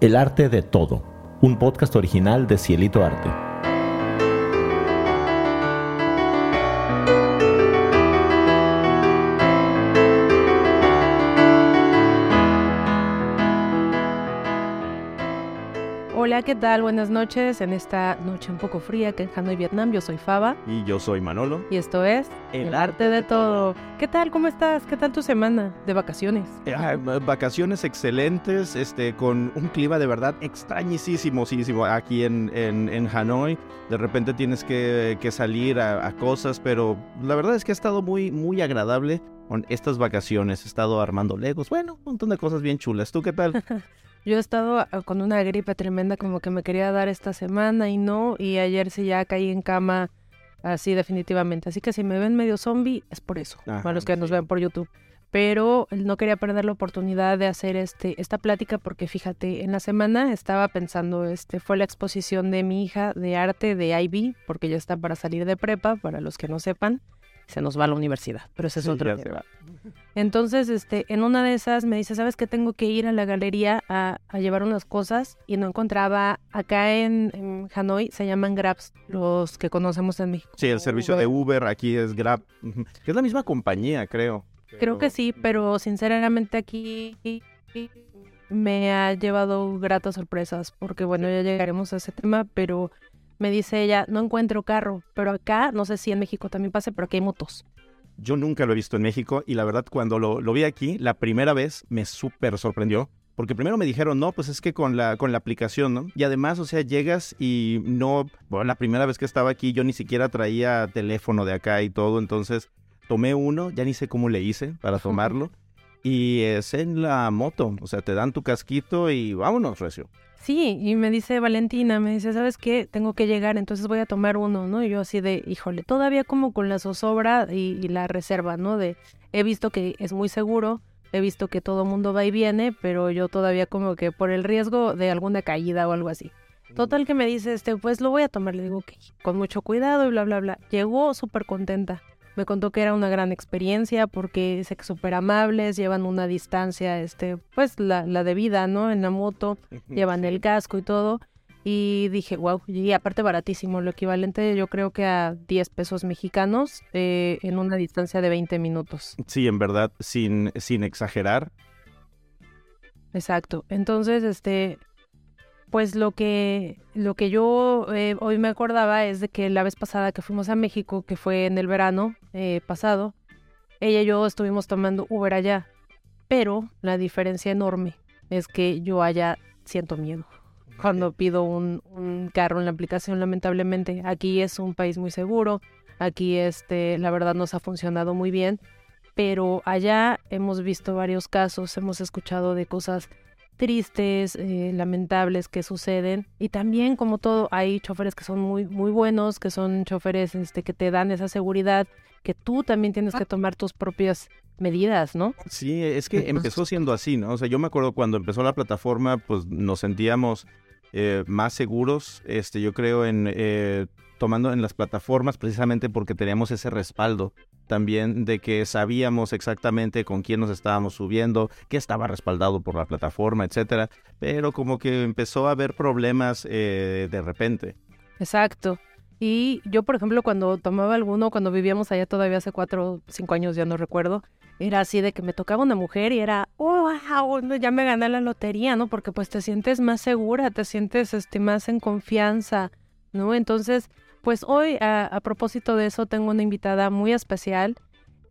El arte de todo, un podcast original de Cielito Arte. Hola, ¿qué tal? Buenas noches. En esta noche un poco fría que en Hanoi, Vietnam, yo soy Faba. Y yo soy Manolo. Y esto es El arte de todo. ¿Qué tal? ¿Cómo estás? ¿Qué tal tu semana de vacaciones? Eh, ah, vacaciones excelentes, este, con un clima de verdad extrañísimo aquí en, en, en, Hanoi. De repente tienes que, que salir a, a, cosas, pero la verdad es que ha estado muy, muy agradable con estas vacaciones. He estado armando legos, bueno, un montón de cosas bien chulas. ¿Tú qué tal? Yo he estado ah, con una gripe tremenda como que me quería dar esta semana y no, y ayer sí ya caí en cama así definitivamente. Así que si me ven medio zombie es por eso, Ajá, para los que sí. nos ven por YouTube. Pero no quería perder la oportunidad de hacer este esta plática porque fíjate, en la semana estaba pensando, este fue la exposición de mi hija de arte de IB, porque ya está para salir de prepa, para los que no sepan se nos va a la universidad, pero ese es Sí, otro tema. Entonces, este, en una de esas me dice, ¿sabes qué? Tengo que ir a la galería a, a llevar unas cosas y no encontraba, acá en, en, Hanoi se llaman Grabs, los que conocemos en México. Sí, el servicio de Uber aquí es Grab, que es la misma compañía, creo. Creo que sí, pero sinceramente aquí me ha llevado gratas sorpresas, porque bueno, ya llegaremos a ese tema, pero me dice ella, no encuentro carro, pero acá, no sé si en México también pasa, pero aquí hay motos. Yo nunca lo he visto en México y la verdad cuando lo, lo vi aquí, la primera vez me súper sorprendió. Porque primero me dijeron, no, pues es que con la, con la aplicación, ¿no? Y además, o sea, llegas y no, bueno, la primera vez que estaba aquí yo ni siquiera traía teléfono de acá y todo, entonces tomé uno, ya ni sé cómo le hice para tomarlo. Y es en la moto, o sea, te dan tu casquito y vámonos, Recio. Sí, y me dice Valentina, me dice, ¿sabes qué? Tengo que llegar, entonces voy a tomar uno, ¿no? Y yo así de, híjole, todavía como con la zozobra y, y la reserva, ¿no? De, he visto que es muy seguro, he visto que todo mundo va y viene, pero yo todavía como que por el riesgo de alguna caída o algo así. Total que me dice, este, pues lo voy a tomar, le digo, ok, con mucho cuidado y bla, bla, bla. Llegó súper contenta. Me contó que era una gran experiencia porque que súper amables, llevan una distancia, este, pues la, la debida, ¿no? En la moto, llevan el casco y todo. Y dije, wow, y aparte baratísimo, lo equivalente yo creo que a 10 pesos mexicanos eh, en una distancia de 20 minutos. Sí, en verdad, sin, sin exagerar. Exacto. Entonces, este, pues lo que, lo que yo eh, hoy me acordaba es de que la vez pasada que fuimos a México, que fue en el verano eh, pasado, ella y yo estuvimos tomando Uber allá, pero la diferencia enorme es que yo allá siento miedo cuando pido un, un carro en la aplicación, lamentablemente. Aquí es un país muy seguro, aquí este, la verdad nos ha funcionado muy bien, pero allá hemos visto varios casos, hemos escuchado de cosas tristes, eh, lamentables que suceden. Y también, como todo, hay choferes que son muy, muy buenos, que son choferes este, que te dan esa seguridad, que tú también tienes que tomar tus propias medidas, ¿no? Sí, es que empezó siendo así, ¿no? O sea, yo me acuerdo cuando empezó la plataforma, pues nos sentíamos eh, más seguros, este, yo creo, en eh, tomando en las plataformas precisamente porque teníamos ese respaldo también de que sabíamos exactamente con quién nos estábamos subiendo, que estaba respaldado por la plataforma, etcétera, pero como que empezó a haber problemas eh, de repente. Exacto. Y yo, por ejemplo, cuando tomaba alguno, cuando vivíamos allá todavía hace cuatro, cinco años, ya no recuerdo, era así de que me tocaba una mujer y era, oh, wow, ya me gané la lotería, ¿no? Porque pues te sientes más segura, te sientes este, más en confianza, ¿no? Entonces, pues hoy, a, a, propósito de eso, tengo una invitada muy especial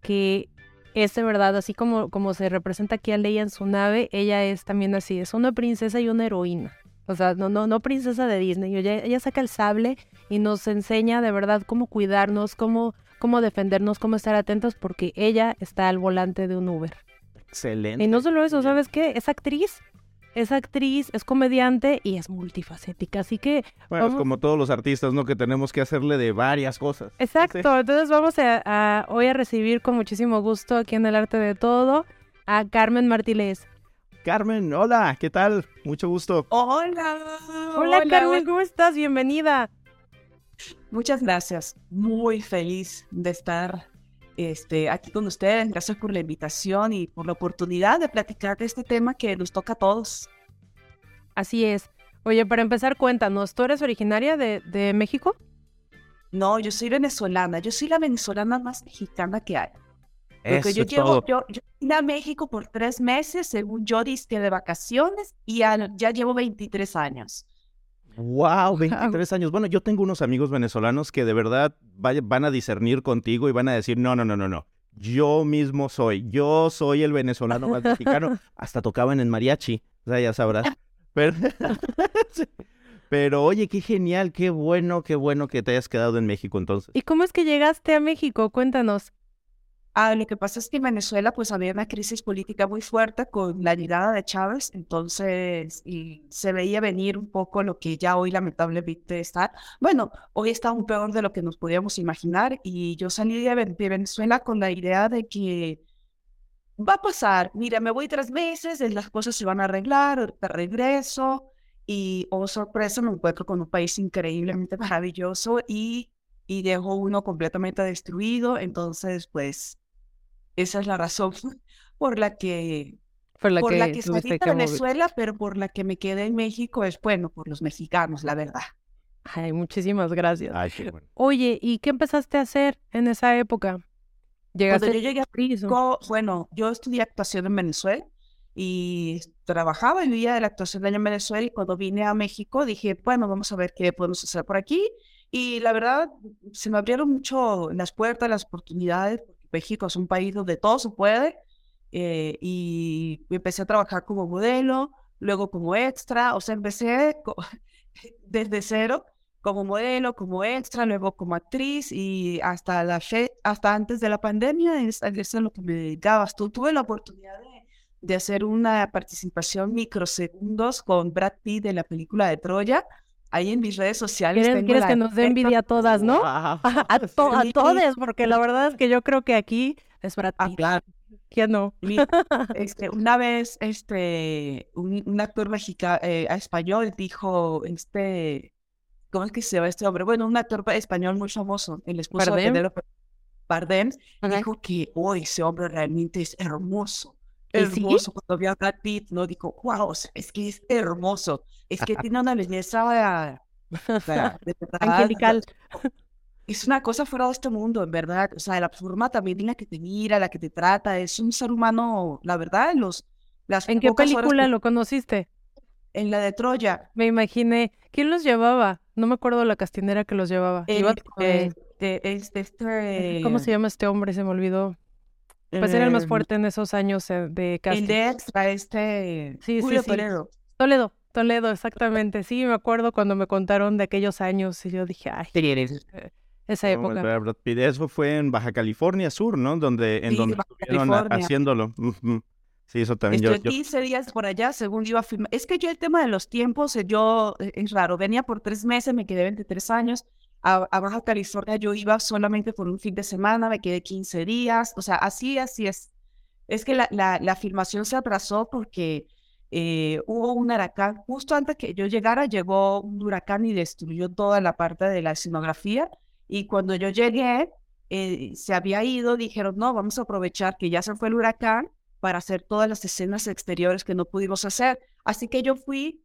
que es de verdad, así como, como se representa aquí a Leia en su nave, ella es también así, es una princesa y una heroína. O sea, no, no, no princesa de Disney. Ella, ella saca el sable y nos enseña de verdad cómo cuidarnos, cómo, cómo defendernos, cómo estar atentos, porque ella está al volante de un Uber. Excelente. Y no solo eso, ¿sabes qué? Es actriz es actriz, es comediante y es multifacética, así que... Bueno, vamos... es como todos los artistas, ¿no? Que tenemos que hacerle de varias cosas. Exacto, ¿sí? entonces vamos a, a, hoy a recibir con muchísimo gusto aquí en El Arte de Todo a Carmen Martínez. Carmen, hola, ¿qué tal? Mucho gusto. Hola. Hola, hola Carmen, ¿cómo estás? Bienvenida. Muchas gracias, muy feliz de estar este, aquí con ustedes. Gracias por la invitación y por la oportunidad de platicar de este tema que nos toca a todos. Así es. Oye, para empezar, cuéntanos, ¿tú eres originaria de, de México? No, yo soy venezolana. Yo soy la venezolana más mexicana que hay. Porque Eso yo es llevo, yo, yo vine a México por tres meses, según yo diste de vacaciones, y ya, ya llevo 23 años. Wow, 23 años. Bueno, yo tengo unos amigos venezolanos que de verdad van a discernir contigo y van a decir, no, no, no, no, no. Yo mismo soy, yo soy el venezolano más mexicano. Hasta tocaban en mariachi, o sea, ya sabrás. Pero. Pero oye, qué genial, qué bueno, qué bueno que te hayas quedado en México entonces. ¿Y cómo es que llegaste a México? Cuéntanos. Ah, lo que pasa es que en Venezuela pues había una crisis política muy fuerte con la llegada de Chávez, entonces se veía venir un poco lo que ya hoy lamentablemente está. Bueno, hoy está aún peor de lo que nos podíamos imaginar y yo salí de, Ven- de Venezuela con la idea de que va a pasar, mira, me voy tres meses, las cosas se van a arreglar, regreso y, oh sorpresa, me encuentro con un país increíblemente maravilloso y, y dejo uno completamente destruido, entonces pues esa es la razón por la que, Por la por que, la que salí de. Venezuela, pero por la que me quedé en México es, bueno, por los mexicanos, la verdad. Ay, muchísimas gracias. Ay, qué bueno. Oye, ¿y qué empezaste a hacer en esa época? ¿Llegaste Cuando yo llegué a México, bueno, yo estudié actuación en Venezuela y trabajaba y vivía de la actuación allá en Venezuela y cuando vine a México dije, bueno, vamos a ver qué podemos hacer por aquí. Y la verdad, se me abrieron mucho las puertas, las oportunidades, México es un país donde todo se puede. eh, y empecé a trabajar como modelo, luego como extra, o sea, empecé desde cero como modelo, como extra, luego como actriz y hasta la hasta antes de la pandemia, es, es a lo que me dedicaba. Tu- tuve la oportunidad de, de hacer una participación microsegundos con Brad Pitt en la película de Troya. Ahí en mis redes sociales. ¿Quieres, tengo quieres la que nos dé envidia a todas, no? A, to- a todas, porque la verdad es que yo creo que aquí es Brad Ah, Pitt. claro. ¿Quién no? Este, una vez este, un, un actor mexicano, español dijo, este, ¿cómo es que se llama este hombre? Bueno, un actor pa- español muy famoso, el esposo Bardem. de Penélope Bardem, Ajá. dijo que, hoy ese hombre realmente es hermoso. Hermoso. Cuando vio a Brad Pitt, no dijo, wow, es que es hermoso. Es que tiene una belleza de verdad, Angelical. es una cosa fuera de este mundo, en verdad. O sea, la forma también en la que te mira, la que te trata, es un ser humano, la verdad, en los, las ¿En qué película que- lo conociste? En la de Troya. Me imaginé. ¿Quién los llevaba? No me acuerdo la castinera que los llevaba. el- Iba, eh, eh, de- es de este, ¿Cómo se llama este hombre? Se me olvidó. Pues era el más em, fuerte en esos años eh, de casting. El de extra, este. Sí, sí, Julio sí. Toledo. Toledo, Toledo, exactamente. Sí, me acuerdo cuando me contaron de aquellos años y yo dije, ay, esa ¿Cómo época. Pitt? Eso fue en Baja California Sur, ¿no? Donde, en Sí, donde Baja estuvieron a- haciéndolo. Sí, eso también yo, Estuve yo- 15 días por allá, según iba a filmar. Es que yo el tema de los tiempos, eh, yo, eh, es raro. Venía por tres meses, me quedé 23 años. A, a Baja California yo iba solamente por un fin de semana, me quedé 15 días. O sea, así, así es. Es que la, la, la filmación se atrasó porque eh, hubo un huracán. Justo antes que yo llegara, llegó un huracán y destruyó toda la parte de la escenografía. Y cuando yo llegué, eh, se había ido, dijeron, no, vamos a aprovechar que ya se fue el huracán para hacer todas las escenas exteriores que no pudimos hacer. Así que yo fui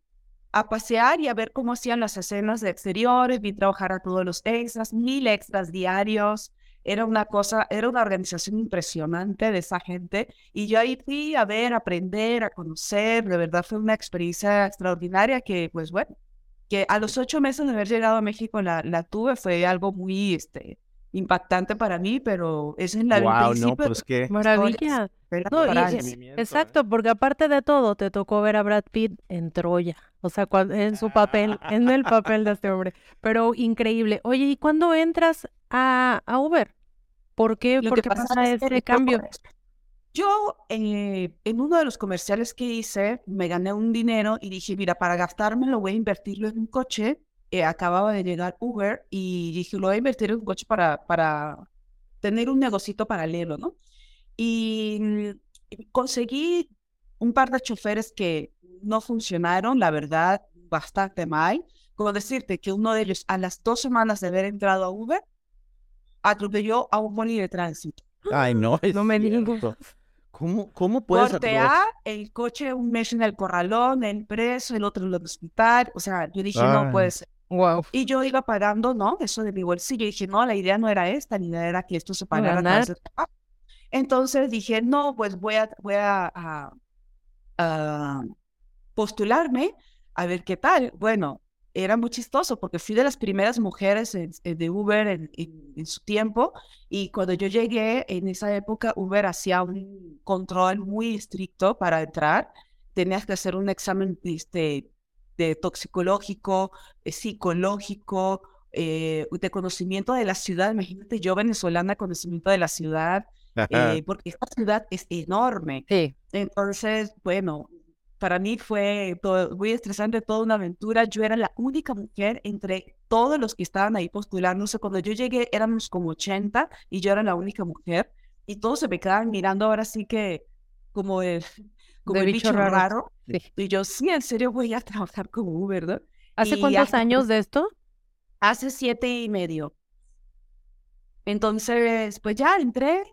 a pasear y a ver cómo hacían las escenas de exteriores, vi trabajar a todos los extras, mil extras diarios. Era una cosa, era una organización impresionante de esa gente. Y yo ahí fui a ver, a aprender, a conocer. De verdad fue una experiencia extraordinaria que, pues bueno, que a los ocho meses de haber llegado a México la, la tuve. Fue algo muy este, impactante para mí, pero es en la Wow, no, pues qué. Maravilla. Espera, No, y- años. Exacto, porque aparte de todo, te tocó ver a Brad Pitt en Troya. O sea, en su papel, en el papel de este hombre. Pero increíble. Oye, ¿y cuándo entras a, a Uber? ¿Por qué, Lo por que qué pasa pasa es que cambio? Yo, eh, en uno de los comerciales que hice, me gané un dinero y dije, mira, para gastármelo voy a invertirlo en un coche. Eh, acababa de llegar Uber y dije, lo voy a invertir en un coche para, para tener un negocito paralelo, ¿no? Y mm, conseguí un par de choferes que no funcionaron, la verdad, bastante mal. Como decirte que uno de ellos, a las dos semanas de haber entrado a Uber, atropelló a un poli de tránsito. Ay, no, es No me digas. ¿Cómo, cómo puedes Corte A, el coche un mes en el corralón, el preso, el otro en el hospital. O sea, yo dije, no Ay. puede ser. Wow. Y yo iba pagando, ¿no? Eso de mi bolsillo. Y dije, no, la idea no era esta, la idea era que esto se pagara a través ganar. de trabajo. Entonces dije, no, pues voy a, voy a, a- a postularme a ver qué tal. Bueno, era muy chistoso porque fui de las primeras mujeres en- en- de Uber en su tiempo y cuando yo llegué en esa época Uber hacía un control muy estricto para entrar. Tenías que hacer un examen este, de toxicológico, eh, psicológico, eh, de conocimiento de la ciudad. Imagínate yo venezolana, conocimiento de la ciudad, eh, porque esta ciudad es enorme. Sí. Entonces, bueno, para mí fue todo- muy estresante, toda una aventura. Yo era la única mujer entre todos los que estaban ahí postulándose. Cuando yo llegué éramos como 80 y yo era la única mujer y todos se me quedaban mirando ahora sí que como el, como De el bicho bicho raro. raro. Sí. Y yo, sí, en serio voy a trabajar como Uber, ¿no? ¿Hace Y cuántos hace- años de esto? Hace siete y medio. Entonces, pues ya entré,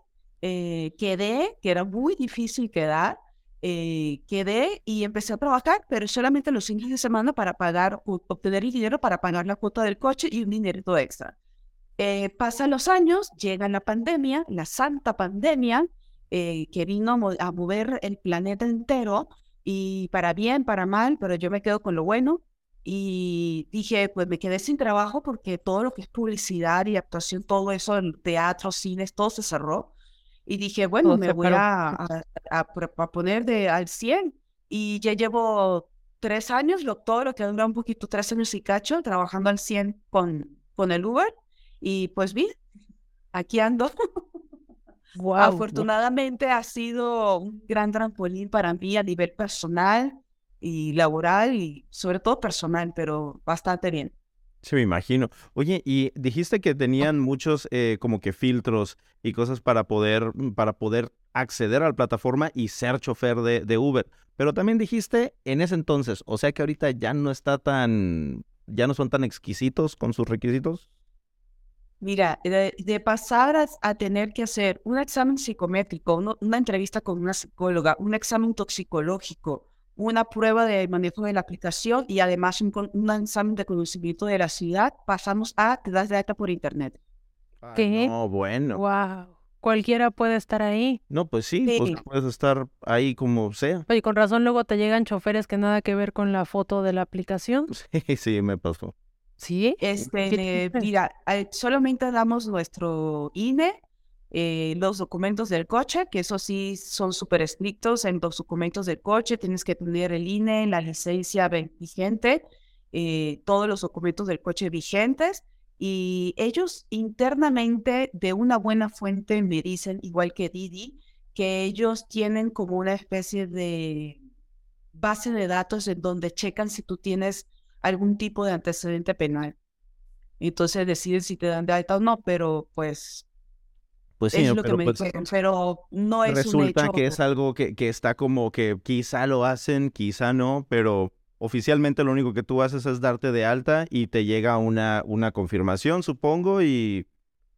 eh, quedé, que era muy difícil quedar, eh, quedé y empecé a trabajar, pero solamente los fines de semana para pagar, obtener el dinero para pagar la cuota del coche y un dinerito extra. Eh, pasan los años, llega la pandemia, la santa pandemia, eh, que vino a mo- a mover el planeta entero, y para bien, para mal, pero yo me quedo con lo bueno. Y dije, pues me quedé sin trabajo porque todo lo que es publicidad y actuación, todo eso, el teatro, cines, todo se cerró. Y dije, bueno, Todo me voy a, a- poner de, al 100. Y ya llevo tres años, lo, todo lo que dura un poquito, tres años y cacho, trabajando al 100 con, con el Uber. Y pues bien, aquí ando. Wow. Afortunadamente ha sido un gran trampolín para mí a nivel personal y laboral y sobre todo personal, pero bastante bien. Sí, me imagino. Oye, y dijiste que tenían muchos eh, como que filtros y cosas para poder, mm, para poder acceder a la plataforma y ser chofer de, de Uber. Pero también dijiste en ese entonces, o sea que ahorita ya no está tan, ya no son tan exquisitos con sus requisitos. Mira, de, de pasar a, a tener que hacer un examen psicométrico, uno- una entrevista con una psicóloga, un examen toxicológico, una prueba de manejo de la aplicación y además un, examen de conocimiento de la ciudad, pasamos a te das de alta por internet. Ah, ¿Qué? No, bueno. Wow. Cualquiera puede estar ahí. No, pues sí, pues Sí. puedes estar ahí como sea. Oye, con razón luego te llegan choferes que nada que ver con la foto de la aplicación. Sí, sí, me pasó. ¿Sí? Este, mira, eh, solamente damos nuestro INE, eh, los documentos del coche, que eso sí son súper estrictos. En los documentos del coche tienes que tener el INE, la licencia vigente, eh, todos los documentos del coche vigentes. Y ellos internamente, de una buena fuente, me dicen, igual que Didi, que ellos tienen como una especie de base de datos en donde checan si tú tienes algún tipo de antecedente penal. Entonces deciden si te dan de alta o no, pero pues Pues sí, es lo que me pues, dijeron, pero no es un resulta hecho. que es algo que, que está como que quizá lo hacen, quizá no, pero oficialmente lo único que tú haces es darte de alta y te llega una, una confirmación, supongo, y,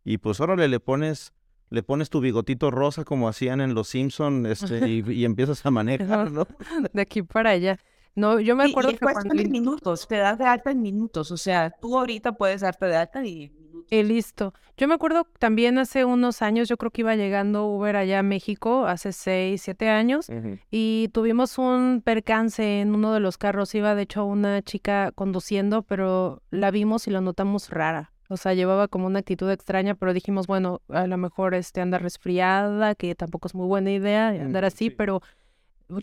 y pues órale, le pones, le pones tu bigotito rosa como hacían en Los Simpson, este, y, y empiezas a manejar, ¿no? De aquí para allá. No, yo me Y- acuerdo y es que cuando... de minutos, te das de alta en minutos, o sea, tú ahorita puedes darte de alta y en minutos. Y listo. Yo me acuerdo también hace unos años, yo creo que iba llegando Uber allá a México, hace seis, siete años, y tuvimos un percance en uno de los carros. Iba de hecho una chica conduciendo, pero la vimos y la notamos rara. O sea, llevaba como una actitud extraña, pero dijimos, bueno, a lo mejor este anda resfriada, que tampoco es muy buena idea andar Mm, así, sí. pero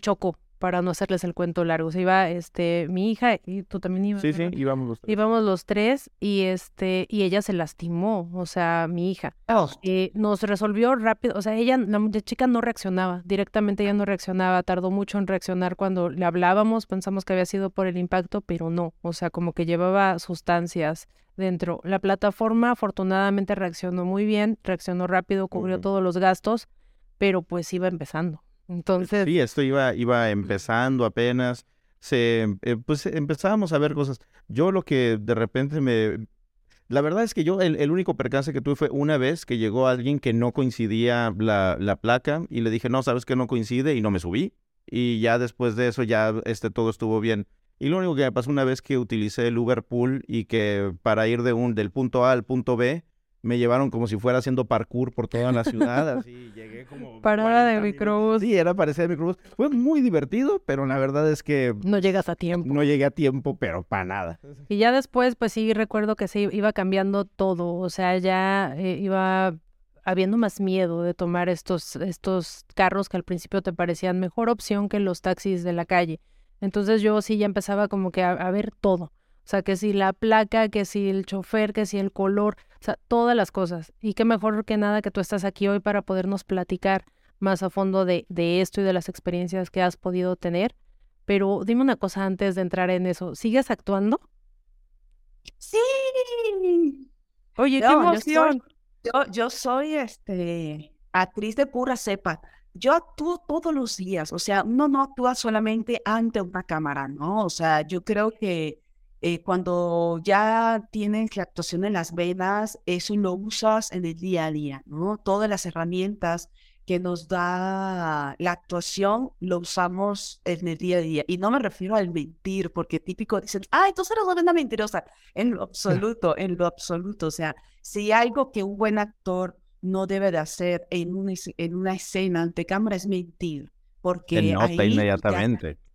chocó para no hacerles el cuento largo. Se iba este mi hija y tú también ibas. Sí, sí, íbamos los tres. Íbamos los tres y este y ella se lastimó, o sea, mi hija. Eh, nos resolvió rápido, o sea, ella, la la chica no reaccionaba, directamente ella no reaccionaba, tardó mucho en reaccionar cuando le hablábamos, pensamos que había sido por el impacto, pero no, o sea, como que llevaba sustancias dentro. La plataforma afortunadamente reaccionó muy bien, reaccionó rápido, cubrió todos los gastos, pero pues iba empezando. Entonces, Sí, esto iba, iba empezando apenas. Se, eh, pues empezábamos a ver cosas. Yo lo que de repente me... La verdad es que yo, el, el único percance que tuve fue una vez que llegó alguien que no coincidía la, la placa y le dije, no, sabes que no coincide y no me subí. Y ya después de eso ya este, todo estuvo bien. Y lo único que me pasó una vez que utilicé el Uber Pool y que para ir de un, del punto A al punto B, me llevaron como si fuera haciendo parkour por toda la ciudad, así llegué como... Parada de 40 microbús. Sí, era parecida de microbús. Fue muy divertido, pero la verdad es que No llegas a tiempo. no llegué a tiempo, pero para nada. Y ya después, pues sí, recuerdo que se iba cambiando todo. O sea, ya eh, iba habiendo más miedo de tomar estos, estos carros que al principio te parecían mejor opción que los taxis de la calle. Entonces yo sí ya empezaba como que a, a ver todo. O sea, que si la placa, que si el chofer, que si el color, o sea, todas las cosas. Y qué mejor que nada que tú estás aquí hoy para podernos platicar más a fondo de, de esto y de las experiencias que has podido tener. Pero dime una cosa antes de entrar en eso. ¿Sigues actuando? Sí. Oye, qué No, yo emoción. soy, yo, yo soy este, actriz de pura cepa. Yo actúo todos los días, o sea, uno no actúa solamente ante una cámara, ¿no? O sea, yo creo que eh, cuando ya tienes la actuación en las venas, eso lo usas en el día a día, ¿no? Todas las herramientas que nos da la actuación lo usamos en el día a día. Y no me refiero al mentir, porque típico dicen, ah, entonces eres una mentirosa. En lo absoluto, en lo absoluto. O sea, si algo que un buen actor no debe de hacer en una, en una escena ante cámara es mentir, Se porque nota ahí inmediatamente. ya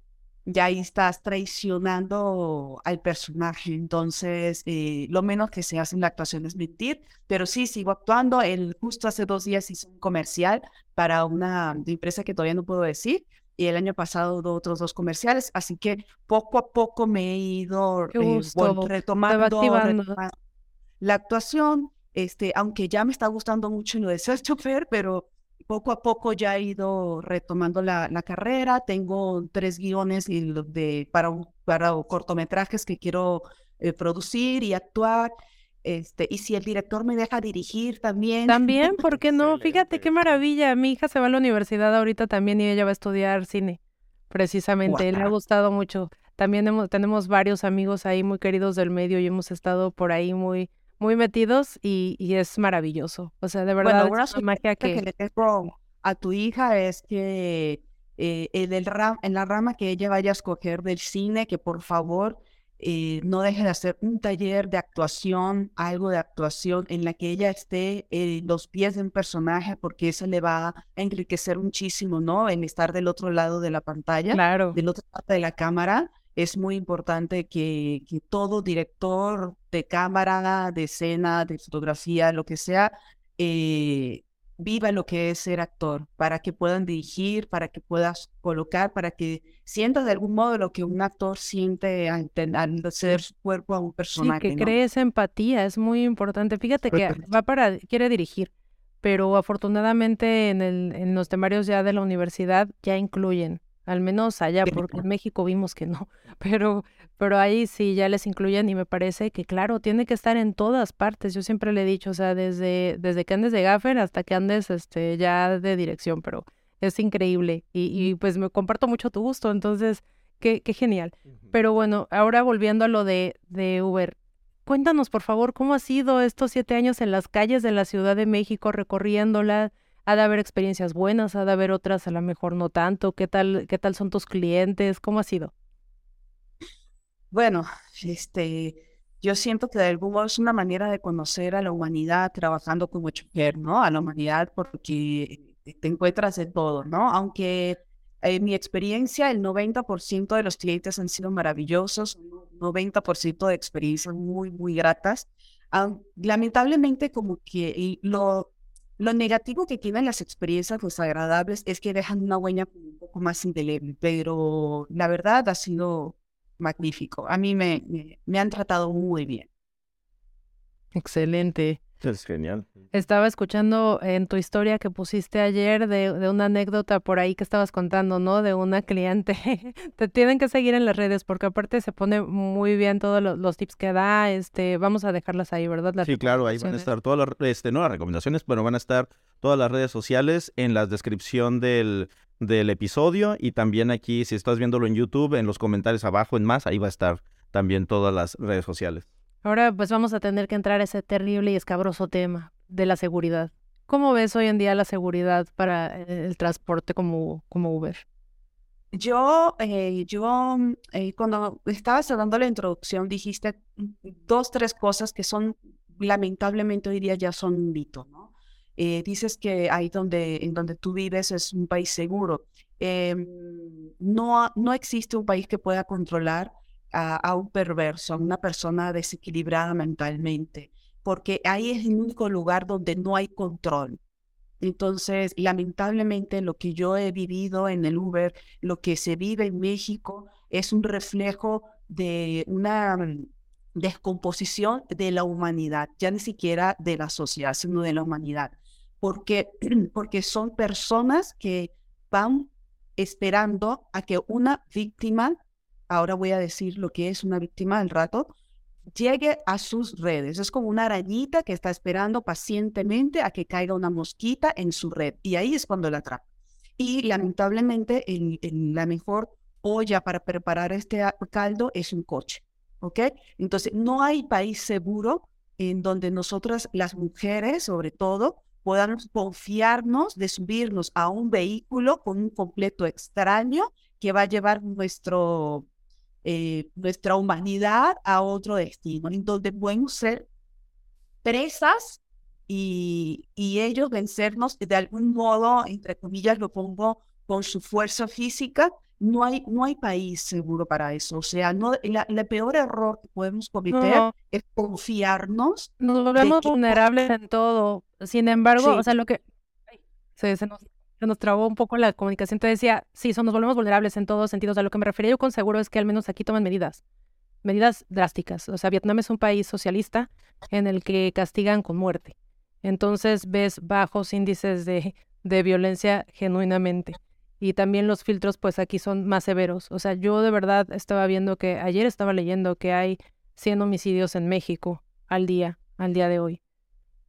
ahí estás traicionando al personaje. Entonces, eh, lo menos que se hace en la actuación es mentir, pero sí, sigo actuando. El, justo hace dos días hice un comercial para una empresa que todavía no puedo decir. Y el año pasado do- otros dos comerciales, así que poco a poco me he ido eh, retomando, retomando la actuación, este, aunque ya me está gustando mucho lo de ser chofer, pero poco a poco ya he ido retomando la, la carrera. Tengo tres guiones y lo de, para, un- para cortometrajes que quiero eh, producir y actuar. Este, y si el director me deja dirigir también. También, ¿por qué no? Fíjate qué maravilla. Mi hija se va a la universidad ahorita también y ella va a estudiar cine, precisamente. Le ha gustado mucho. También hemos- tenemos varios amigos ahí muy queridos del medio y hemos estado por ahí muy, muy metidos y, y es maravilloso. O sea, de Bueno, verdad es una magia que que... le tengo a tu hija es que eh, en, el ram- en la rama que ella vaya a escoger del cine, que por favor eh, no deje de hacer un taller de actuación, algo de actuación en la que ella esté en los pies de un personaje, porque eso le va a enriquecer muchísimo, ¿no? En estar del otro lado de la pantalla Claro. del otro lado de la cámara, es muy importante que, que todo director de cámara, de escena, de fotografía, lo que sea, eh, viva lo que es ser actor, para que puedan dirigir, para que puedas colocar, para que sientas de algún modo lo que un actor siente al, al hacer su cuerpo a un Sí, personaje, que ¿no? cree esa empatía, es muy importante. Fíjate que va para, quiere dirigir, pero afortunadamente en el, en los temarios ya de la universidad ya incluyen, al menos allá, porque en. México vimos que no, pero, pero ahí sí ya les incluyen y me parece que claro, tiene que estar en todas partes. Yo siempre le he dicho, o sea, desde, desde que andes de gaffer hasta que andes este, ya de dirección, pero es increíble y, y pues me comparto mucho tu gusto, entonces, qué, qué genial. Pero bueno, ahora volviendo a lo de, de Uber, cuéntanos por favor cómo ha sido estos siete años en las calles de la Ciudad de México recorriéndola. Ha de haber experiencias buenas, ha de haber otras a lo mejor no tanto. ¿Qué tal, qué tal son tus clientes? ¿Cómo ha sido? Bueno, este, yo siento que de algún modo es una manera de conocer a la humanidad trabajando como chofer, ¿no? A la humanidad porque te encuentras de todo, ¿no? Aunque en mi experiencia el 90% de los clientes han sido maravillosos, un 90% de experiencias muy, muy gratas. Lamentablemente como que lo, lo negativo que tienen las experiencias desagradables es que dejan una huella un poco más indeleble, pero la verdad ha sido magnífico. A mí me, me, me han tratado muy bien. Excelente. Es genial. Estaba escuchando en tu historia que pusiste ayer de, de una anécdota por ahí que estabas contando, ¿no? De una cliente. Te tienen que seguir en las redes porque aparte se pone muy bien todos lo- los, tips que da. Este, vamos a dejarlas ahí, ¿verdad? Las Sí, claro, ahí van a estar todas las, este, no las recomendaciones, pero van a estar todas las redes sociales en la descripción del, del episodio y también aquí, si estás viéndolo en YouTube, en los comentarios abajo en más, ahí va a estar también todas las redes sociales. Ahora pues vamos a tener que entrar a ese terrible y escabroso tema de la seguridad. ¿Cómo ves hoy en día la seguridad para eh, el transporte como, como Uber? Yo, eh, yo eh, cuando estabas dando la introducción, dijiste dos, tres cosas que son, lamentablemente hoy día ya son un mito, ¿no? dices que ahí donde, en donde tú vives es un país seguro. Em, no, no existe un país que pueda controlar a, un perverso, a una persona desequilibrada mentalmente, porque ahí es el único lugar donde no hay control. Entonces, lamentablemente, lo que yo he vivido en el Uber, lo que se vive en México, es un reflejo de una mm, descomposición de la humanidad, ya ni siquiera de la sociedad, sino de la humanidad, porque, porque son personas que van esperando a que una víctima ahora voy a decir lo que es una víctima al rato, llegue a sus redes. Es como una arañita que está esperando pacientemente a que caiga una mosquita en su red y ahí es cuando la atrapa. Y lamentablemente la mejor olla para preparar este caldo es un coche. ¿Ok? Entonces, no hay país seguro en donde nosotras, las mujeres sobre todo, podamos confiarnos de subirnos a un vehículo con un completo extraño que va a llevar nuestro eh, nuestra humanidad a otro destino, en donde podemos ser presas y, y ellos vencernos de algún modo, entre comillas lo pongo, con su fuerza física, no hay, no hay país seguro para eso. O sea, no, el peor error que podemos cometer es confiarnos. Nos volvemos vulnerables en todo. Sin embargo, o sea, lo que... Se, nos, se nos trabó un poco la comunicación. Te decía, sí, son, nos volvemos vulnerables en todos sentidos. A lo que me refería yo con seguro es que al menos aquí toman medidas, medidas drásticas. O sea, Vietnam es un país socialista en el que castigan con muerte. Entonces ves bajos índices de, de violencia genuinamente. Y también los filtros, pues aquí son más severos. O sea, yo de verdad estaba viendo que ayer estaba leyendo que hay 100 homicidios en México al día, al día de hoy.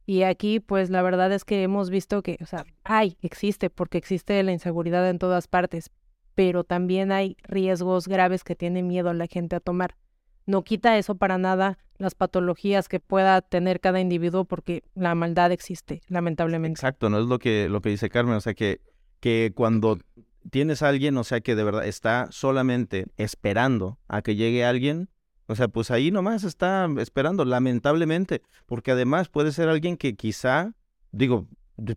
Y aquí, pues la verdad es que hemos visto que, o sea, hay, existe, porque existe la inseguridad en todas partes, pero también hay riesgos graves que tiene miedo la gente a tomar. No quita eso para nada las patologías que pueda tener cada individuo porque la maldad existe, lamentablemente. Exacto, no es lo que, lo que dice Carmen, o sea que, que cuando tienes a alguien, o sea que de verdad está solamente esperando a que llegue alguien, o sea, pues ahí nomás está esperando, lamentablemente, porque además puede ser alguien que quizá, digo,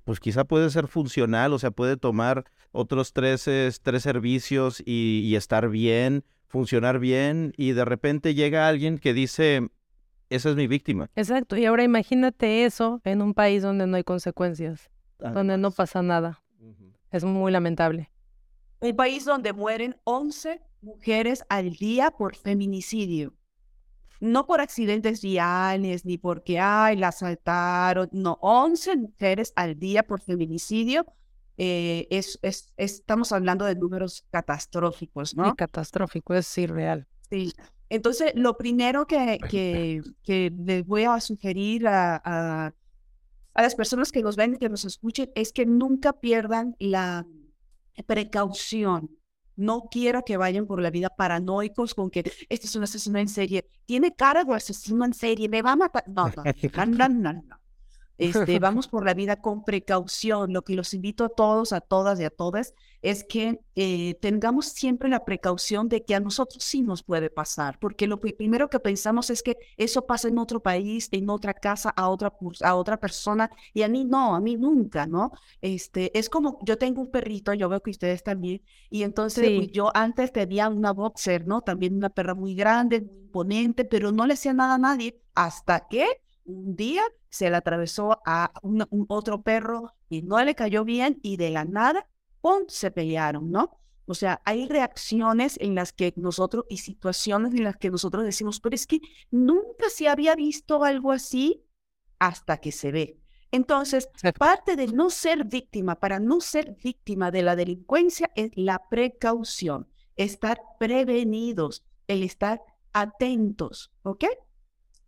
pues quizá puede ser funcional, o sea, puede tomar otros tres, tres servicios y, estar bien, funcionar bien, y de repente llega alguien que dice, esa es mi víctima. Exacto, y ahora imagínate eso en un país donde no hay consecuencias, donde no pasa nada. Es muy lamentable. Un país donde mueren 11 mujeres al día por feminicidio no por accidentes viales, ni porque, ay, la asaltaron, no, 11 mujeres al día por feminicidio, eh, es, es, estamos hablando de números catastróficos, ¿no? Sí, catastrófico, es irreal. Sí. Entonces, lo primero que, que, que les voy a sugerir a, a, a las personas que nos ven y que nos escuchen es que nunca pierdan la precaución no quiero que vayan por la vida paranoicos con que este es un asesino en serie. Tiene cara de asesino en serie, me va a matar. No, no, no, no, no. Este, vamos por la vida con precaución. Lo que los invito a todos, a todas y a todas es que eh, tengamos siempre la precaución de que a nosotros sí nos puede pasar, porque lo primero que pensamos es que eso pasa en otro país, en otra casa, a otra, a otra persona, y a mí no, a mí nunca, ¿no? Este, es como, yo tengo un perrito, yo veo que ustedes también, y entonces pues, yo antes tenía una boxer, ¿no? También una perra muy grande, muy imponente, pero no le hacía nada a nadie, hasta que un día se le atravesó a un, otro perro y no le cayó bien y de la nada, ¡pum!, se pelearon, ¿no? O sea, hay reacciones en las que nosotros y situaciones en las que nosotros decimos, pero es que nunca se había visto algo así hasta que se ve. Entonces, parte de no ser víctima, para no ser víctima de la delincuencia, es la precaución, estar prevenidos, el estar atentos, ¿ok?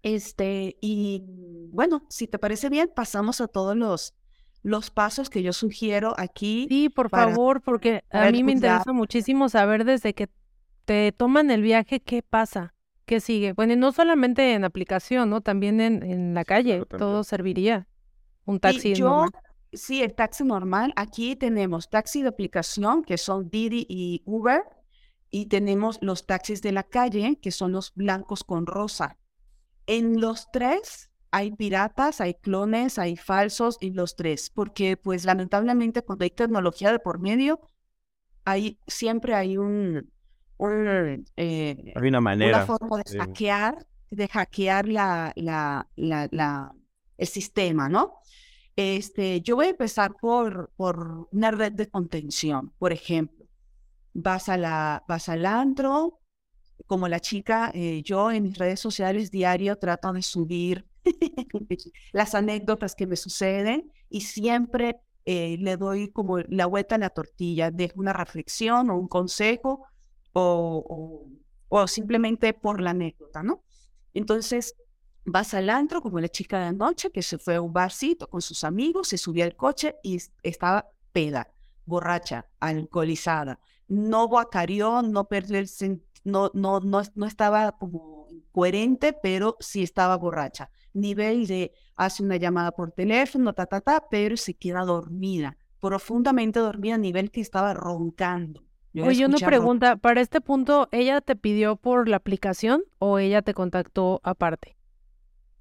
Este, y bueno, si te parece bien, pasamos a todos los, los pasos que yo sugiero aquí. Sí, por favor, porque a mí me interesa muchísimo saber desde que te toman el viaje, qué pasa, ¿qué sigue? Bueno, y no solamente en aplicación, ¿no? También en, en la calle, todo serviría. Un Y taxi yo, normal. sí, el taxi normal. Aquí tenemos taxi de aplicación, que son Didi y Uber, y tenemos los taxis de la calle, que son los blancos con rosa. En los tres hay piratas, hay clones, hay falsos en los tres, porque pues lamentablemente cuando hay tecnología de por medio, hay, siempre hay un, un, eh, Hay una una manera. forma de hackear, de hackear la, la, la, la- el sistema, ¿no? Este, yo voy a empezar por, por una red de contención, por ejemplo. Vas, a la, vas al antro, como la chica, eh, yo en mis redes sociales diario trato de subir las anécdotas que me suceden y siempre eh, le doy como la vuelta a la tortilla, dejo una reflexión o un consejo o, o, simplemente por la anécdota, ¿no? Entonces, vas al antro como la chica de anoche que se fue a un barcito con sus amigos, se subió al coche y es- estaba peda, borracha, alcoholizada. No guacarió, no perdió el sen- no, no, no, no estaba como coherente, pero sí estaba borracha. Nivel de hace una llamada por teléfono, ta, ta, ta, pero se queda dormida, profundamente dormida a nivel que estaba roncando. Yo Oye, una pregunta, para este punto, ¿ella te pidió por la aplicación o ella te contactó aparte?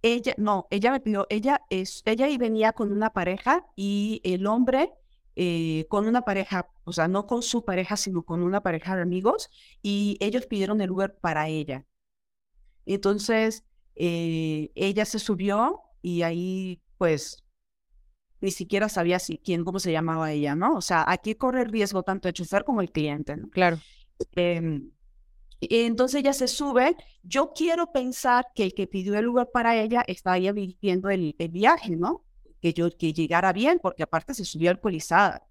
Ella, no, ella me pidió, ella es, ella y venía con una pareja y el hombre eh, con una pareja, o sea, no con su pareja, sino con una pareja de amigos y ellos pidieron el Uber para ella. Entonces, eh, ella se subió y ahí, pues, ni siquiera sabía si, quién, cómo se llamaba ella, ¿no? O sea, aquí corre el riesgo tanto el chofer como el cliente, ¿no? Claro. Y entonces ella se sube. Yo quiero pensar que el que pidió el lugar para ella estaba ya viviendo el, el viaje, ¿no? Que yo que llegara bien, porque aparte se subió alcoholizada,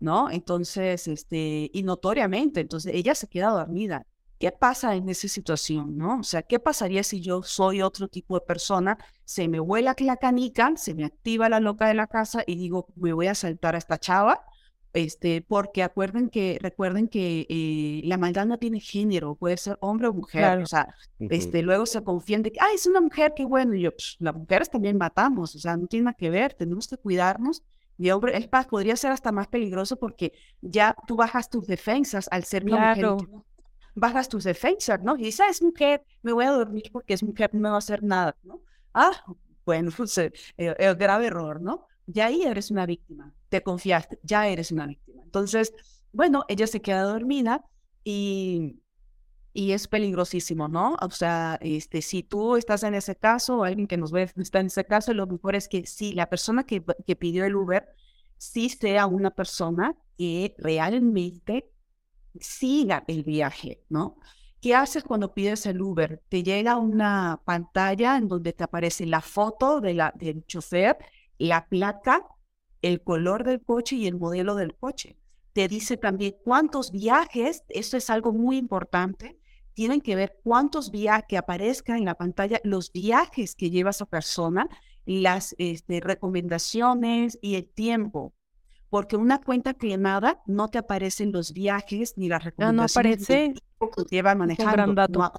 ¿no? Entonces, este, y notoriamente, entonces ella se queda dormida. ¿Qué pasa en esa situación, no? O sea, ¿qué pasaría si yo soy otro tipo de persona? Se me vuela la canica, se me activa la loca de la casa y digo, me voy a saltar a esta chava este, porque acuerden que, recuerden que eh, la maldad no tiene género, puede ser hombre o mujer, Claro. o sea, Ujú. este, luego se confían de que, ah, es una mujer, qué bueno, y yo, "Psh, las mujeres también matamos, o sea, no tiene nada que ver, tenemos que cuidarnos, y hombre, es más, podría ser hasta más peligroso porque ya tú bajas tus defensas al ser una mujer, Claro. bajas tus defensas, ¿no? Y dices, ah, es mujer, me voy a dormir porque es mujer, no me va a hacer nada, ¿no? Ah, bueno, pues, eh, eh, grave error, ¿no? Ya ahí eres una víctima, te confiaste, ya eres una víctima. Entonces, bueno, ella se queda dormida y, y es peligrosísimo, ¿no? O sea, este, si tú estás en ese caso o alguien que nos ve está en ese caso, lo mejor es que sí, la persona que, que pidió el Uber sí sea una persona que realmente siga el viaje, ¿no? ¿Qué haces cuando pides el Uber? Te llega una pantalla en donde te aparece la foto de la, del chofer, la placa, el color del coche y el modelo del coche. Te dice también cuántos viajes, esto es algo muy importante, tienen que ver cuántos viajes que aparezcan en la pantalla, los viajes que lleva esa persona, las este, recomendaciones y el tiempo. Porque una cuenta clonada no te aparecen los viajes ni las Ah, no recomendaciones. ni el aparece. que lleva manejando. gran dato. no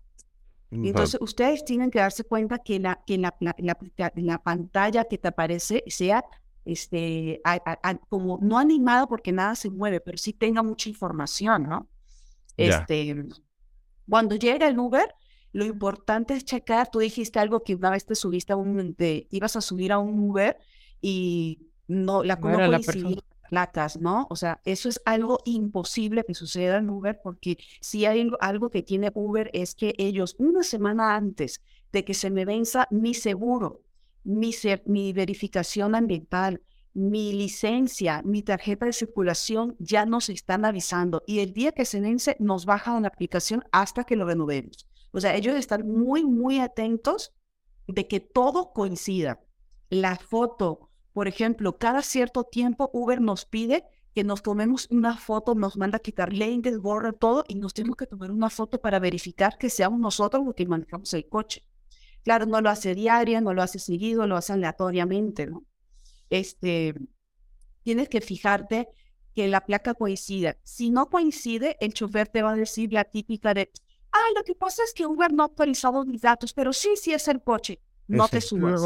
entonces, ustedes tienen que darse cuenta que la, que la, la, la aplica- la pantalla que te aparece sea este, a- a- a- como no animada porque nada se mueve, pero sí tenga mucha información, ¿no? Este, cuando llega el Uber, lo importante es checar, tú dijiste algo que una vez te subiste a un, te ibas a subir a un Uber y no, la No no coincidía placas, ¿no? O sea, eso es algo imposible que suceda en Uber porque si hay algo, que tiene Uber es que ellos una semana antes de que se me venza mi seguro, mi, verificación ambiental, mi licencia, mi tarjeta de circulación ya nos están avisando y el día que se vence nos bajan la aplicación hasta que lo renovemos. O sea, ellos están muy, muy atentos de que todo coincida. La foto, por ejemplo, cada cierto tiempo Uber nos pide que nos tomemos una foto, nos manda a quitar lentes, borra todo y nos tenemos que tomar una foto para verificar que seamos nosotros los que manejamos el coche. Claro, no lo hace diaria, no lo hace seguido, lo hace aleatoriamente, ¿no? Este, tienes que fijarte que la placa coincida. Si no coincide, el chofer te va a decir la típica de, Ah, lo que pasa es que Uber no ha actualizado mis datos, pero sí, sí es el coche. No te subas.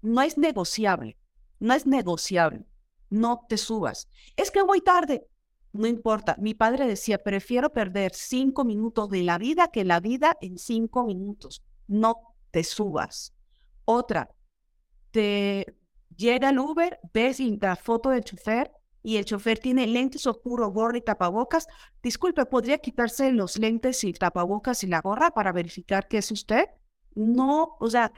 No es negociable. No es negociable. No te subas. Es que voy tarde. No importa. Mi padre decía, prefiero perder cinco minutos de la vida que la vida en cinco minutos. No te subas. Otra, te llega el Uber, ves la foto del chofer y el chofer tiene lentes oscuros, gorra y tapabocas. Disculpe, ¿podría quitarse los lentes y tapabocas y la gorra para verificar que es usted? No, o sea,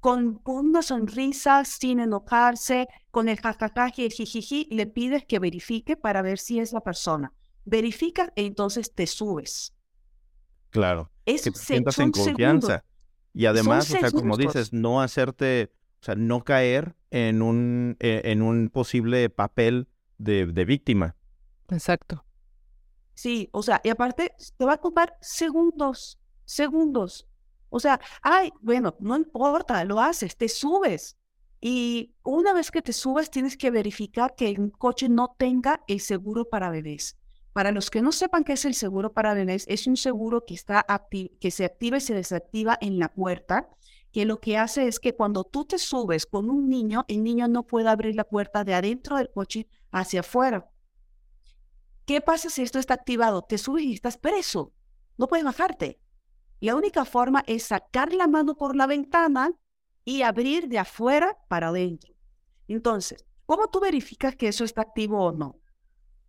con, una sonrisa, sin enojarse, con el jajaja y el jijiji, le pides que verifique para ver si es la persona. Verifica e entonces te subes. Claro. Es, que te sientas en confianza. Y además, o sea, como dices, no hacerte, o sea, no caer en un, eh, en un posible papel de, de víctima. Exacto. Sí, o sea, y aparte te va a tomar segundos, segundos. O sea, ay, bueno, no importa, lo haces, te subes. Y una vez que te subes, tienes que verificar que el coche no tenga el seguro para bebés. Para los que no sepan qué es el seguro para bebés, es un seguro que, está que se activa y se desactiva en la puerta, que lo que hace es que cuando tú te subes con un niño, el niño no puede abrir la puerta de adentro del coche hacia afuera. ¿Qué pasa si esto está activado? Te subes y estás preso. No puedes bajarte. La única forma es sacar la mano por la ventana y abrir de afuera para adentro. Entonces, ¿cómo tú verificas que eso está activo o no?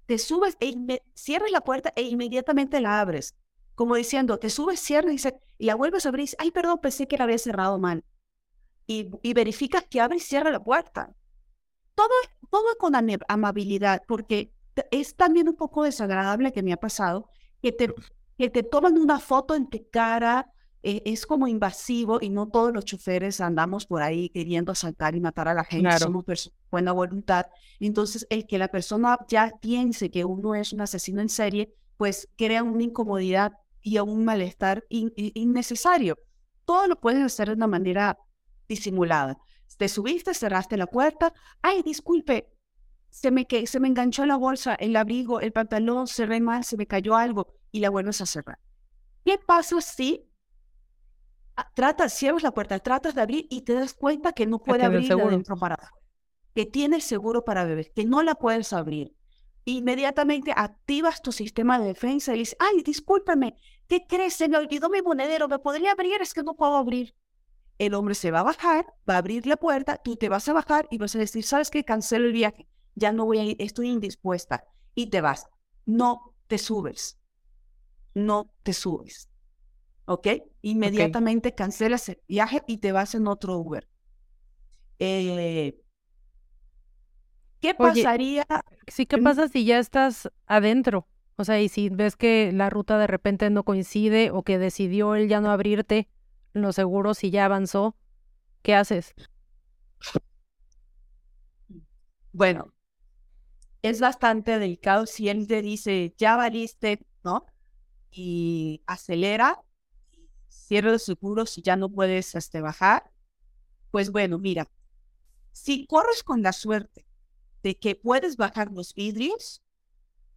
Te subes, e cierras la puerta e inmediatamente la abres. Como diciendo, te subes, cierras y, y la vuelves a abrir. Ay, perdón, pensé que la había cerrado mal. Y, y verificas que abre y cierra la puerta. Todo, todo con amabilidad, porque es también un poco desagradable que me ha pasado que te que te toman una foto en tu cara, eh, es como invasivo y no todos los choferes andamos por ahí queriendo asaltar y matar a la gente, somos personas buena voluntad. Entonces, el que la persona ya piense que uno es un asesino en serie, pues crea una incomodidad y un malestar innecesario. Todo lo puedes hacer de una manera disimulada. Te subiste, cerraste la puerta. Ay, disculpe, se me, que, se me enganchó la bolsa, el abrigo, el pantalón, cerré mal, se me cayó algo y la vuelves a cerrar. ¿Qué pasa si ah, tratas, cierras la puerta, tratas de abrir y te das cuenta que no puede abrir de para afuera? Que tiene seguro para bebés, que no la puedes abrir. Inmediatamente activas tu sistema de defensa y dices, ay, discúlpame, ¿qué crees? Se me olvidó mi monedero, ¿me podría abrir? Es que no puedo abrir. El hombre se va a bajar, va a abrir la puerta, tú te vas a bajar y vas a decir, ¿sabes qué? Cancelo el viaje, ya no voy a ir, estoy indispuesta. Y te vas. No te subes no te subes. ¿Ok? Inmediatamente cancelas el viaje y te vas en otro Uber. Eh, ¿Qué pasaría? Sí, ¿qué pasa si ya estás adentro? O sea, y si ves que la ruta de repente no coincide o que decidió él ya no abrirte los seguros y ya avanzó, ¿qué haces? Bueno, es bastante delicado si él te dice, ya valiste, ¿no? Y acelera, cierra los seguros si ya no puedes este, bajar, pues bueno, mira, si corres con la suerte de que puedes bajar los vidrios,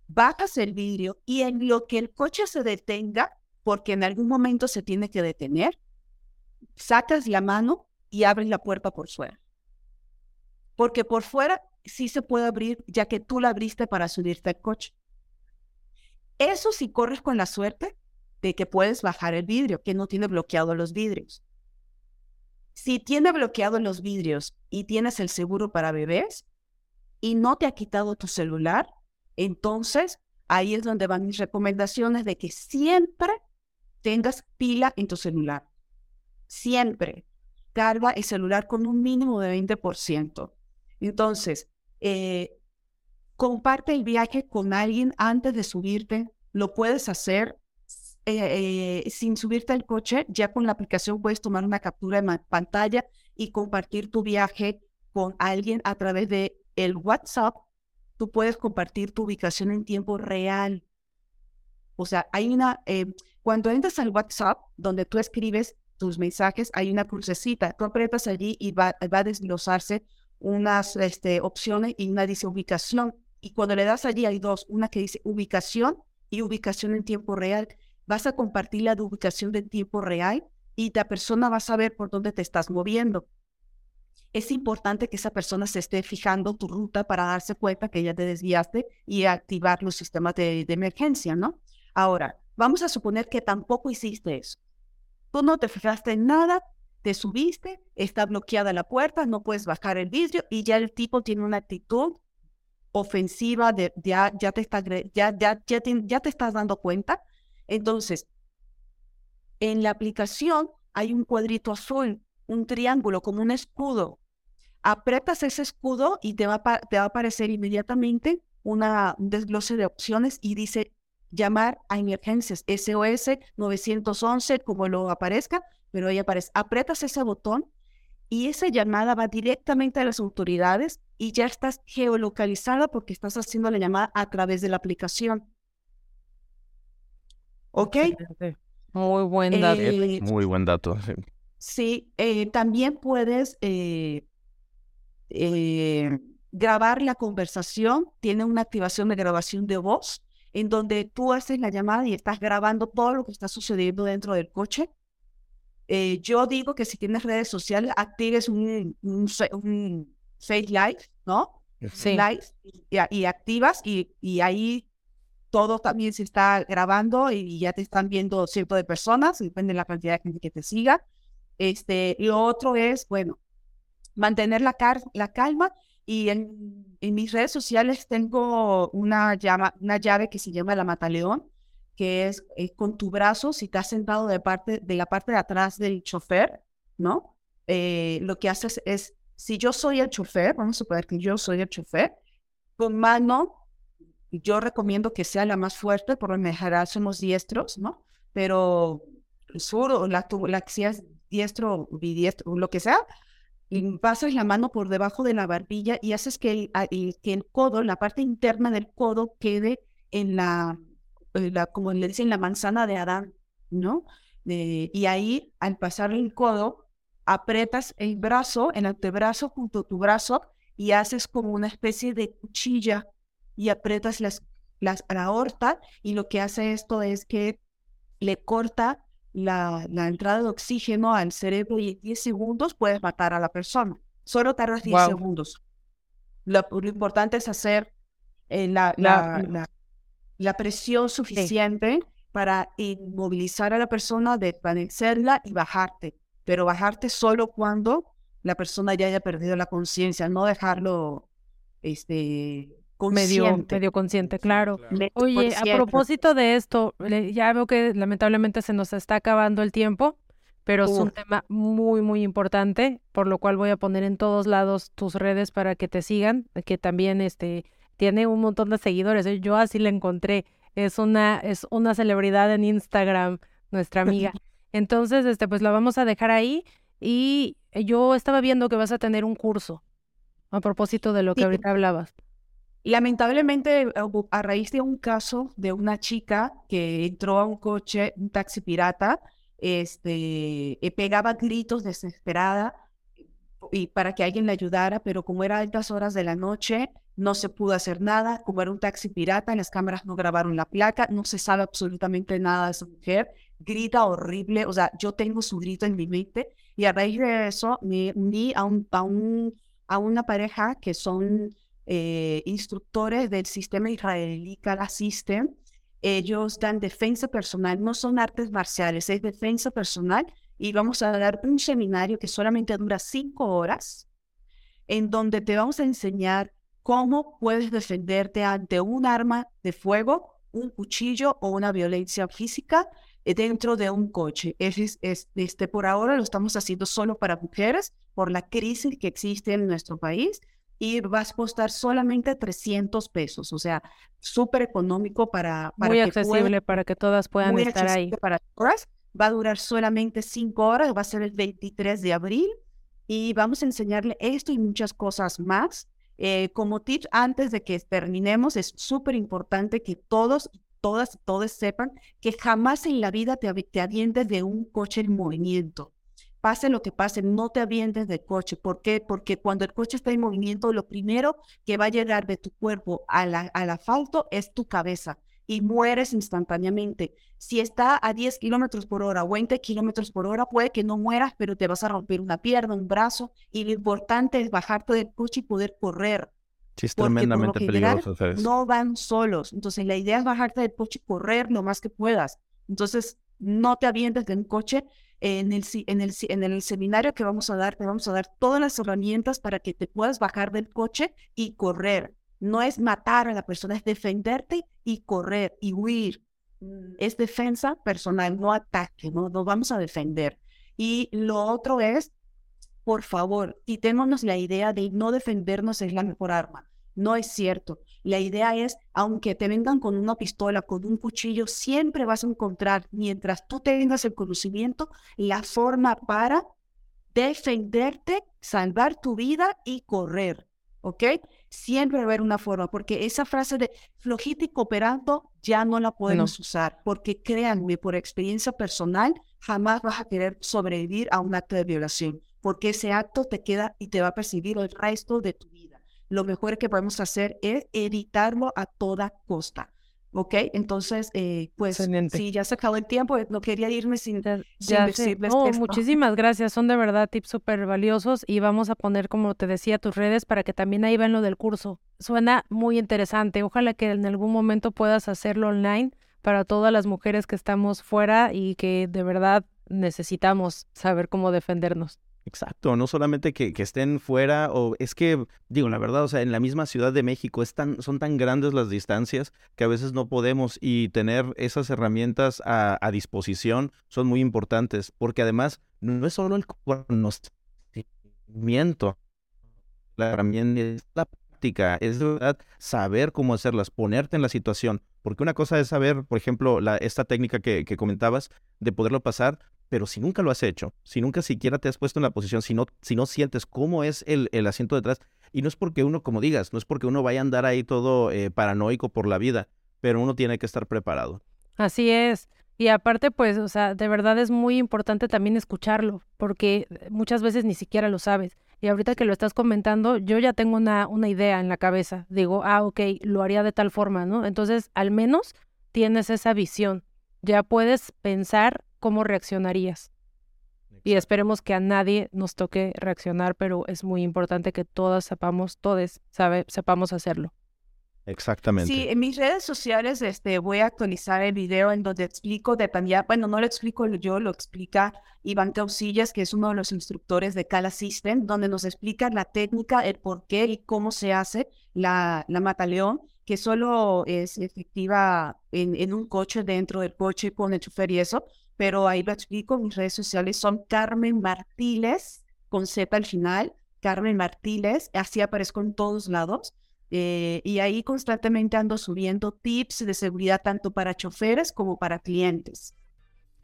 bajas el vidrio y en lo que el coche se detenga, porque en algún momento se tiene que detener, sacas la mano y abres la puerta por fuera. Porque por fuera sí se puede abrir, ya que tú la abriste para subirte al coche. Eso si corres con la suerte de que puedes bajar el vidrio, que no tiene bloqueado los vidrios. Si tiene bloqueado los vidrios y tienes el seguro para bebés y no te ha quitado tu celular, entonces ahí es donde van mis recomendaciones de que siempre tengas pila en tu celular. Siempre. Carga el celular con un mínimo de 20%. Entonces, eh, comparte el viaje con alguien antes de subirte. Lo puedes hacer eh, eh, sin subirte al coche. Ya con la aplicación puedes tomar una captura de pantalla y compartir tu viaje con alguien a través de el WhatsApp. Tú puedes compartir tu ubicación en tiempo real. O sea, hay una, eh, cuando entras al WhatsApp, donde tú escribes tus mensajes, hay una crucecita. Tú aprietas allí y va, a desglosarse unas este, opciones y una dice ubicación. Y cuando le das allí hay dos, una que dice ubicación y ubicación en tiempo real. vas a compartir la ubicación de tiempo real y la persona va a saber por dónde te estás moviendo. Es importante que esa persona se esté fijando tu ruta para darse cuenta que ya te desviaste y activar los sistemas de, de emergencia, ¿no? Ahora, vamos a suponer que tampoco hiciste eso. Tú no te fijaste en nada, te subiste, está bloqueada la puerta, no puedes bajar el vidrio y ya el tipo tiene una actitud ofensiva, de, ya, ya, te está, ya, ya, ya, te, estás dando cuenta. Entonces, en la aplicación hay un cuadrito azul, un triángulo como un escudo. Apretas ese escudo y te va te va a aparecer inmediatamente una, un desglose de opciones y dice llamar a emergencias, SOS 911, como lo aparezca, pero ahí aparece, apretas ese botón y esa llamada va directamente a las autoridades y ya estás geolocalizada porque estás haciendo la llamada a través de la aplicación. ¿Ok? Muy buen dato. Eh, muy buen dato. Sí, eh, también puedes eh, grabar la conversación. Tiene una activación de grabación de voz en donde tú haces la llamada y estás grabando todo lo que está sucediendo dentro del coche. Eh, yo digo que si tienes redes sociales, actives un, un, Face Live, ¿no? Sí. Live y, activas y, y, ahí todo también se está grabando y, ya te están viendo cierto de personas, depende de la cantidad de gente que te siga. Este, y lo otro es, bueno, mantener la, la calma y en, en, mis redes sociales tengo una, llama, una llave que se llama la mataleón, que es, eh, con tu brazo, si estás sentado de, parte, de la parte de atrás del chofer, ¿no? Eh, lo que haces es, si yo soy el chofer, vamos a suponer que yo soy el chofer, con mano, yo recomiendo que sea la más fuerte, por lo general somos diestros, ¿no? Pero el sur o la, la si es diestro, bidiestro, lo que sea, y pasas la mano por debajo de la barbilla y haces que el, que el codo, la parte interna del codo quede en la, la como le dicen, la manzana de Adán, ¿no? y ahí, al pasar el codo, apretas el brazo, el antebrazo junto a tu brazo y haces como una especie de cuchilla y apretas las, las, la aorta y lo que hace esto es que le corta la, entrada de oxígeno al cerebro y en 10 segundos puedes matar a la persona. Solo tardas 10 segundos. Lo, importante es hacer eh, la, la, la, presión suficiente para inmovilizar a la persona, desvanecerla y bajarte. Pero bajarte solo cuando la persona ya haya perdido la conciencia, no dejarlo este, Medio, medio consciente, claro. Oye, a propósito de esto, ya veo que lamentablemente se nos está acabando el tiempo, pero es un tema muy, muy importante, por lo cual voy a poner en todos lados tus redes para que te sigan, que también este tiene un montón de seguidores. ¿eh? Yo así la encontré. Es una, es una celebridad en Instagram, nuestra amiga. Entonces, este, pues la vamos a dejar ahí. Y yo estaba viendo que vas a tener un curso a propósito de lo que ahorita hablabas. Lamentablemente, eh, a raíz de un caso de una chica que entró a un coche, un taxi pirata, este, eh, pegaba gritos desesperada y para que alguien le ayudara, pero como era altas horas de la noche, no se pudo hacer nada. Como era un taxi pirata, las cámaras no grabaron la placa, no se sabe absolutamente nada de esa mujer. Grita horrible, o sea, yo tengo su grito en mi mente y a raíz de eso me uní a, un, a, un, a una pareja que son eh, instructores del sistema israelí Kala System. Ellos dan defensa personal, no son artes marciales, es defensa personal. Y vamos a dar un seminario que solamente dura cinco horas, en donde te vamos a enseñar cómo puedes defenderte ante un arma de fuego, un cuchillo o una violencia física dentro de un coche. Es, es, este, por ahora lo estamos haciendo solo para mujeres por la crisis que existe en nuestro país y vas a costar solamente 300 pesos, o sea, súper económico para, para... Muy accesible para que todas puedan estar ahí. Para horas. Va a durar solamente 5 horas, va a ser el 23 de abril y vamos a enseñarle esto y muchas cosas más. Eh, como tip, antes de que terminemos, es súper importante que todos todas, todos sepan que jamás en la vida te, te avientes de un coche en movimiento pase lo que pase, no te avientes del coche. ¿Por qué? Porque cuando el coche está en movimiento, lo primero que va a llegar de tu cuerpo al asfalto es tu cabeza. Y mueres instantáneamente. Si está a 10 kilómetros por hora o 20 kilómetros por hora, puede que no mueras, pero te vas a romper una pierna, un brazo. Y lo importante es bajarte del coche y poder correr. Sí, es tremendamente peligroso hacer eso. No van solos. Entonces, la idea es bajarte del coche y correr lo más que puedas. Entonces, no te avientes de un coche. En el, en, el, en el seminario que vamos a dar, te vamos a dar todas las herramientas para que te puedas bajar del coche y correr. No es matar a la persona, es defenderte y correr y huir. Mm, es defensa personal, no ataque, no nos vamos a defender. Y lo otro es, por favor, quitémonos la idea de no defendernos es la mejor arma. No es cierto. La idea es, aunque te vengan con una pistola, con un cuchillo, siempre vas a encontrar, mientras tú tengas el conocimiento, la forma para defenderte, salvar tu vida y correr. ¿Ok? Siempre va a haber una forma, porque esa frase de flojito y cooperando ya no la podemos usar, porque créanme, por experiencia personal, jamás vas a querer sobrevivir a un acto de violación, porque ese acto te queda y te va a percibir el resto de tu vida lo mejor que podemos hacer es evitarlo a toda costa. ¿Ok? Entonces, eh, pues sí, ya se acabó el tiempo, no quería irme sin, ya, decirles Muchísimas gracias, son de verdad tips súper valiosos y vamos a poner, como te decía, tus redes para que también ahí vean lo del curso. Suena muy interesante, ojalá que en algún momento puedas hacerlo online para todas las mujeres que estamos fuera y que de verdad necesitamos saber cómo defendernos. Exacto, no solamente que, estén fuera, o es que, digo, la verdad, o sea, en la misma Ciudad de México es tan, son tan grandes las distancias que a veces no podemos y tener esas herramientas a, disposición son muy importantes, porque además no es solo el conocimiento, la herramienta es la práctica, es de verdad saber cómo hacerlas, ponerte en la situación, porque una cosa es saber, por ejemplo, la, esta técnica que, que comentabas de poderlo pasar, pero si nunca lo has hecho, si nunca siquiera te has puesto en la posición, si no, si no sientes cómo es el, el asiento detrás, y no es porque uno, como digas, no es porque uno vaya a andar ahí todo eh, paranoico por la vida, pero uno tiene que estar preparado. Así es. Y aparte, pues, o sea, de verdad es muy importante también escucharlo, porque muchas veces ni siquiera lo sabes. Y ahorita que lo estás comentando, yo ya tengo una, una idea en la cabeza. Digo, ah, ok, lo haría de tal forma, ¿no? Entonces, al menos tienes esa visión. Ya puedes pensar cómo reaccionarías. Y esperemos que a nadie nos toque reaccionar, pero es muy importante que todas sepamos, todos sabe, sepamos hacerlo. Exactamente. Sí, en mis redes sociales este, voy a actualizar el video en donde explico detalle, bueno, no lo explico yo, lo explica Iván Causillas, que es uno de los instructores de Cala System, donde nos explica la técnica, el por qué y cómo se hace la, la mataleón, que solo es efectiva en, en un coche, dentro del coche con el chofer y eso, pero ahí lo explico, mis redes sociales son Carmen Martiles, con Z al final, Carmen Martiles, así aparezco en todos lados. Eh, y ahí constantemente ando subiendo tips de seguridad tanto para choferes como para clientes.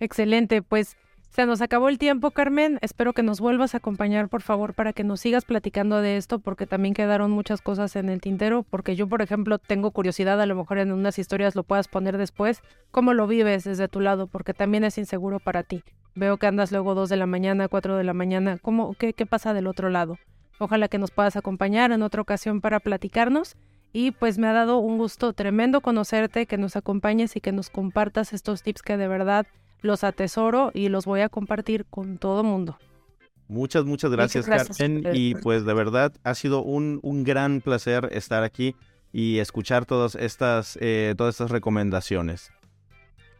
Excelente, pues se nos acabó el tiempo, Carmen. Espero que nos vuelvas a acompañar, por favor, para que nos sigas platicando de esto, porque también quedaron muchas cosas en el tintero, porque yo, por ejemplo, tengo curiosidad, a lo mejor en unas historias lo puedas poner después, cómo lo vives desde tu lado, porque también es inseguro para ti. Veo que andas luego dos de la mañana, cuatro de la mañana. ¿Cómo, qué, qué pasa del otro lado? Ojalá que nos puedas acompañar en otra ocasión para platicarnos. Y pues me ha dado un gusto tremendo conocerte, que nos acompañes y que nos compartas estos tips que de verdad los atesoro y los voy a compartir con todo mundo. Muchas, muchas gracias, Carmen. Y pues de verdad ha sido un, un gran placer estar aquí y escuchar todas estas, eh, todas estas recomendaciones.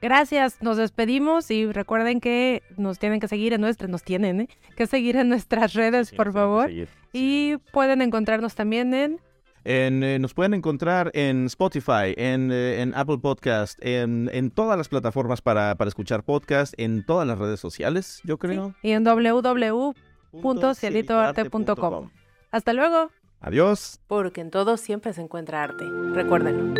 Gracias, nos despedimos y recuerden que nos tienen que seguir en nuestras, nos tienen, ¿eh? que seguir en nuestras redes, por favor. Y pueden encontrarnos también en eh, nos pueden encontrar en Spotify, en, eh, Apple Podcast, en, todas las plataformas para, escuchar podcast, en todas las redes sociales, yo creo. Y en www.cielitoarte.com. Hasta luego. Adiós. Porque en todo siempre se encuentra arte. Recuérdenlo.